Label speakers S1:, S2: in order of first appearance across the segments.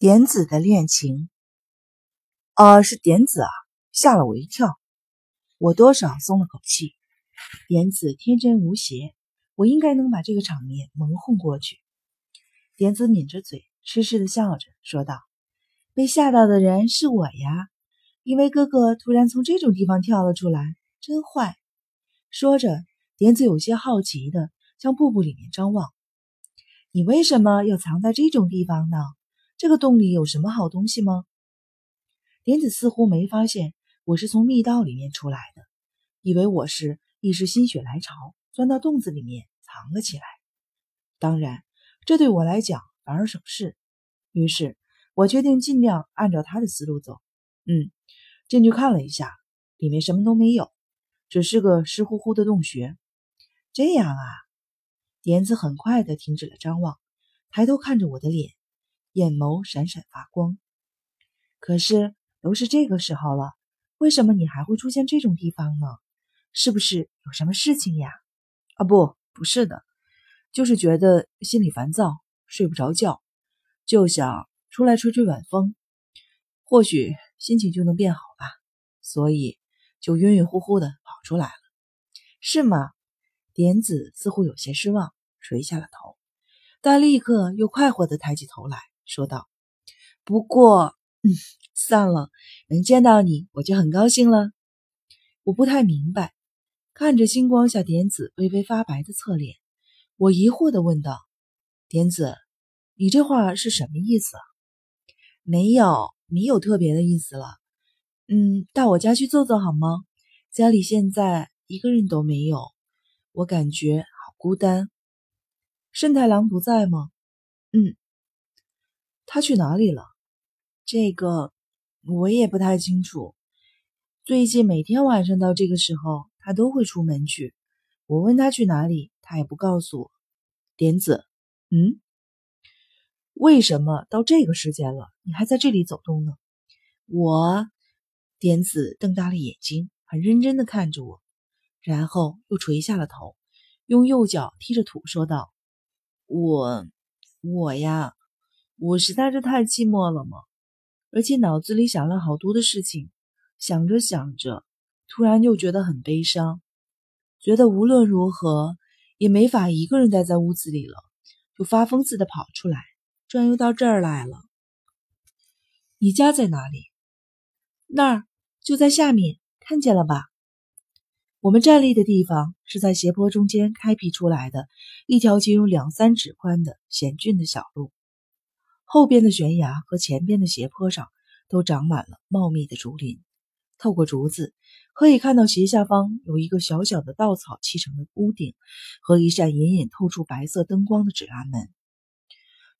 S1: 点子的恋情，啊，是点子啊，吓了我一跳，我多少松了口气。点子天真无邪，我应该能把这个场面蒙混过去。点子抿着嘴，痴痴的笑着说道：“被吓到的人是我呀，因为哥哥突然从这种地方跳了出来，真坏。”说着，点子有些好奇的向瀑布里面张望：“你为什么要藏在这种地方呢？”这个洞里有什么好东西吗？莲子似乎没发现我是从密道里面出来的，以为我是一时心血来潮钻到洞子里面藏了起来。当然，这对我来讲反而省事。于是我决定尽量按照他的思路走。嗯，进去看了一下，里面什么都没有，只是个湿乎乎的洞穴。这样啊，点子很快的停止了张望，抬头看着我的脸。眼眸闪闪发光，可是都是这个时候了，为什么你还会出现这种地方呢？是不是有什么事情呀？啊，不，不是的，就是觉得心里烦躁，睡不着觉，就想出来吹吹晚风，或许心情就能变好吧。所以就晕晕乎乎的跑出来了，是吗？点子似乎有些失望，垂下了头，但立刻又快活的抬起头来。说道：“不过，嗯，算了，能见到你，我就很高兴了。”我不太明白，看着星光下点子微微发白的侧脸，我疑惑的问道：“点子，你这话是什么意思？”“没有，没有特别的意思了。”“嗯，到我家去坐坐好吗？家里现在一个人都没有，我感觉好孤单。”“慎太郎不在吗？”“嗯。”他去哪里了？这个我也不太清楚。最近每天晚上到这个时候，他都会出门去。我问他去哪里，他也不告诉我。点子，嗯，为什么到这个时间了，你还在这里走动呢？我，点子瞪大了眼睛，很认真的看着我，然后又垂下了头，用右脚踢着土，说道：“我，我呀。”我实在是太寂寞了嘛，而且脑子里想了好多的事情，想着想着，突然又觉得很悲伤，觉得无论如何也没法一个人待在屋子里了，就发疯似的跑出来，转悠到这儿来了。你家在哪里？那儿就在下面，看见了吧？我们站立的地方是在斜坡中间开辟出来的一条仅有两三尺宽的险峻的小路。后边的悬崖和前边的斜坡上都长满了茂密的竹林，透过竹子可以看到斜下方有一个小小的稻草砌成的屋顶和一扇隐隐透出白色灯光的纸拉门。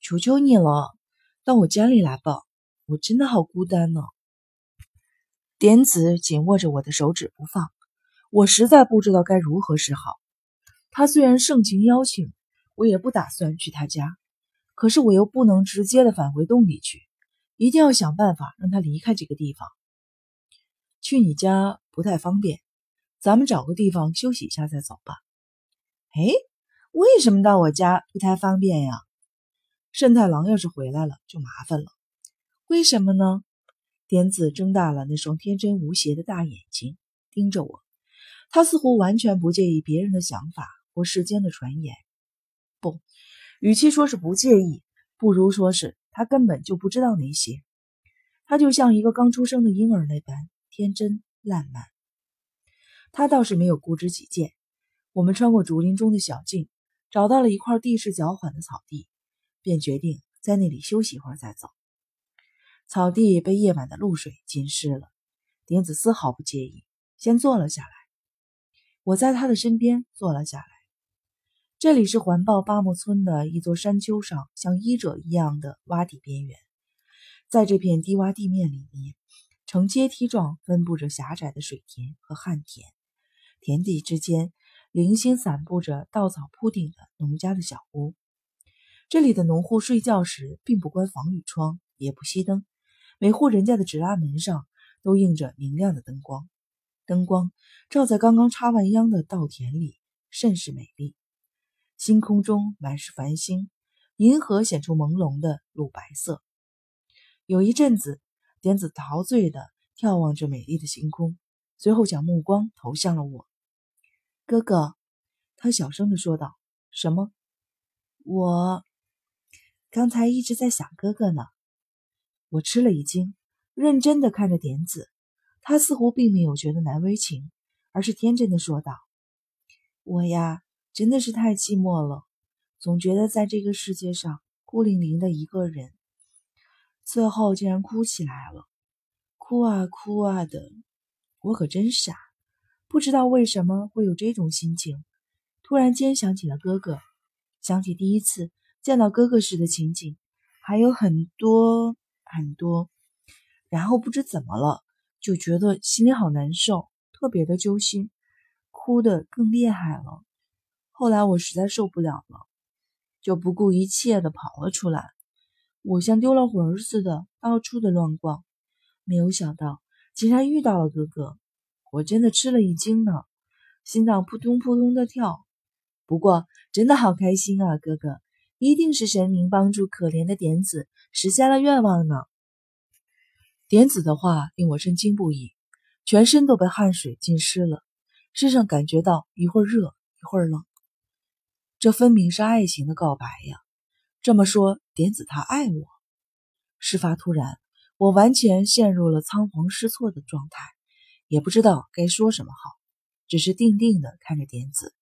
S1: 求求你了，到我家里来吧，我真的好孤单呢。点子紧握着我的手指不放，我实在不知道该如何是好。他虽然盛情邀请，我也不打算去他家。可是我又不能直接的返回洞里去，一定要想办法让他离开这个地方。去你家不太方便，咱们找个地方休息一下再走吧。哎，为什么到我家不太方便呀？慎太郎要是回来了就麻烦了。为什么呢？点子睁大了那双天真无邪的大眼睛，盯着我。他似乎完全不介意别人的想法或世间的传言。不。与其说是不介意，不如说是他根本就不知道那些。他就像一个刚出生的婴儿那般天真烂漫。他倒是没有固执己见。我们穿过竹林中的小径，找到了一块地势较缓的草地，便决定在那里休息一会儿再走。草地被夜晚的露水浸湿了，点子丝毫不介意，先坐了下来。我在他的身边坐了下来。这里是环抱巴木村的一座山丘上，像衣褶一样的洼地边缘。在这片低洼地面里面，呈阶梯状分布着狭窄的水田和旱田，田地之间零星散布着稻草铺顶的农家的小屋。这里的农户睡觉时并不关防雨窗，也不熄灯，每户人家的纸拉门上都映着明亮的灯光，灯光照在刚刚插完秧的稻田里，甚是美丽。星空中满是繁星，银河显出朦胧的乳白色。有一阵子，点子陶醉的眺望着美丽的星空，随后将目光投向了我。哥哥，他小声的说道：“什么？我刚才一直在想哥哥呢。”我吃了一惊，认真的看着点子，他似乎并没有觉得难为情，而是天真的说道：“我呀，真的是太寂寞了，总觉得在这个世界上孤零零的一个人。”最后竟然哭起来了，哭啊哭啊的，我可真傻，不知道为什么会有这种心情。突然间想起了哥哥，想起第一次见到哥哥时的情景，还有很多很多，然后不知怎么了，就觉得心里好难受，特别的揪心，哭得更厉害了。后来我实在受不了了，就不顾一切的跑了出来。我像丢了魂似的，到处的乱逛，没有想到竟然遇到了哥哥，我真的吃了一惊呢，心脏扑通扑通的跳。不过真的好开心啊，哥哥，一定是神明帮助可怜的点子实现了愿望呢。点子的话令我震惊不已，全身都被汗水浸湿了，身上感觉到一会儿热一会儿冷，这分明是爱情的告白呀。这么说，点子他爱我。事发突然，我完全陷入了仓皇失措的状态，也不知道该说什么好，只是定定的看着点子。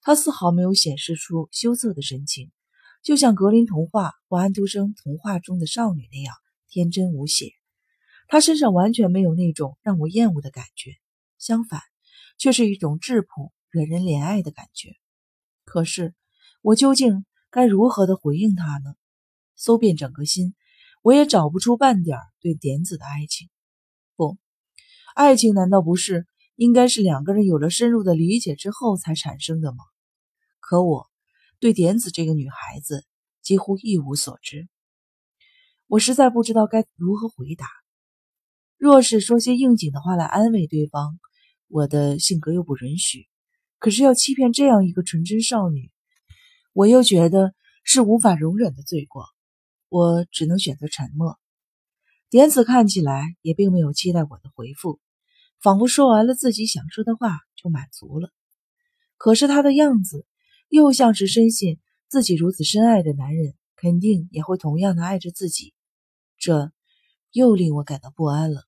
S1: 他丝毫没有显示出羞涩的神情，就像格林童话或安徒生童话中的少女那样天真无邪。他身上完全没有那种让我厌恶的感觉，相反，却是一种质朴、惹人怜爱的感觉。可是，我究竟？该如何的回应他呢？搜遍整个心，我也找不出半点对点子的爱情。不，爱情难道不是应该是两个人有了深入的理解之后才产生的吗？可我对点子这个女孩子几乎一无所知，我实在不知道该如何回答。若是说些应景的话来安慰对方，我的性格又不允许。可是要欺骗这样一个纯真少女。我又觉得是无法容忍的罪过，我只能选择沉默。点子看起来也并没有期待我的回复，仿佛说完了自己想说的话就满足了。可是他的样子又像是深信自己如此深爱的男人肯定也会同样的爱着自己，这又令我感到不安了。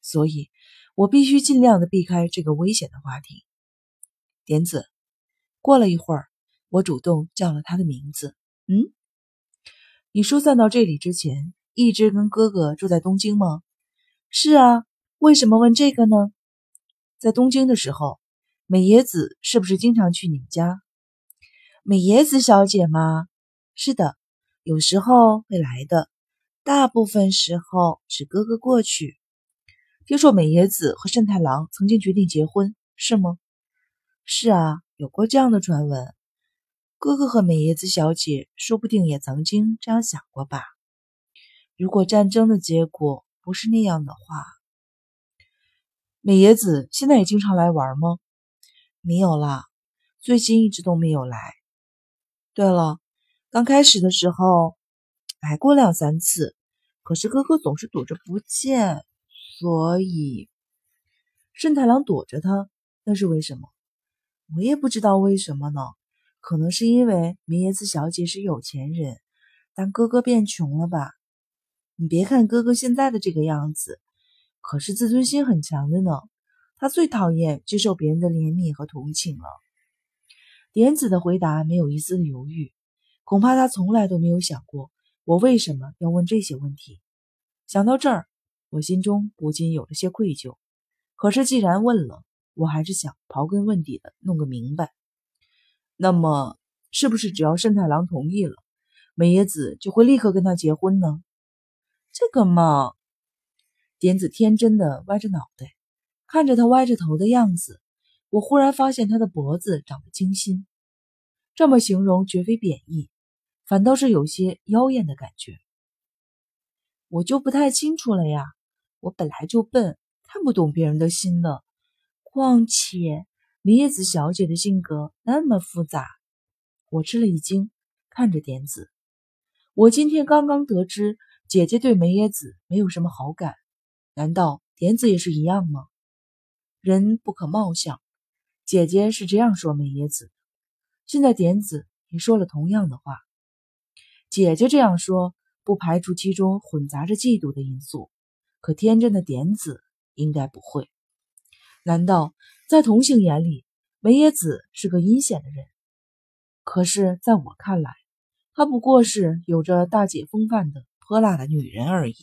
S1: 所以，我必须尽量的避开这个危险的话题。点子，过了一会儿。我主动叫了他的名字。嗯，你疏散到这里之前，一直跟哥哥住在东京吗？是啊。为什么问这个呢？在东京的时候，美野子是不是经常去你们家？美野子小姐吗？是的，有时候会来的，大部分时候是哥哥过去。听说美野子和慎太郎曾经决定结婚，是吗？是啊，有过这样的传闻。哥哥和美叶子小姐说不定也曾经这样想过吧。如果战争的结果不是那样的话，美叶子现在也经常来玩吗？没有啦，最近一直都没有来。对了，刚开始的时候来过两三次，可是哥哥总是躲着不见，所以慎太郎躲着他，那是为什么？我也不知道为什么呢。可能是因为明叶子小姐是有钱人，但哥哥变穷了吧？你别看哥哥现在的这个样子，可是自尊心很强的呢。他最讨厌接受别人的怜悯和同情了。点子的回答没有一丝的犹豫，恐怕他从来都没有想过我为什么要问这些问题。想到这儿，我心中不禁有了些愧疚。可是既然问了，我还是想刨根问底的弄个明白。那么，是不是只要慎太郎同意了，美野子就会立刻跟他结婚呢？这个嘛，点子天真的歪着脑袋，看着他歪着头的样子，我忽然发现他的脖子长得精心。这么形容绝非贬义，反倒是有些妖艳的感觉。我就不太清楚了呀，我本来就笨，看不懂别人的心的，况且。明叶子小姐的性格那么复杂，我吃了一惊，看着点子。我今天刚刚得知姐姐对梅野子没有什么好感，难道点子也是一样吗？人不可貌相，姐姐是这样说梅野子。现在点子也说了同样的话。姐姐这样说，不排除其中混杂着嫉妒的因素。可天真的点子应该不会。难道在同性眼里，梅野子是个阴险的人？可是，在我看来，她不过是有着大姐风范的泼辣的女人而已。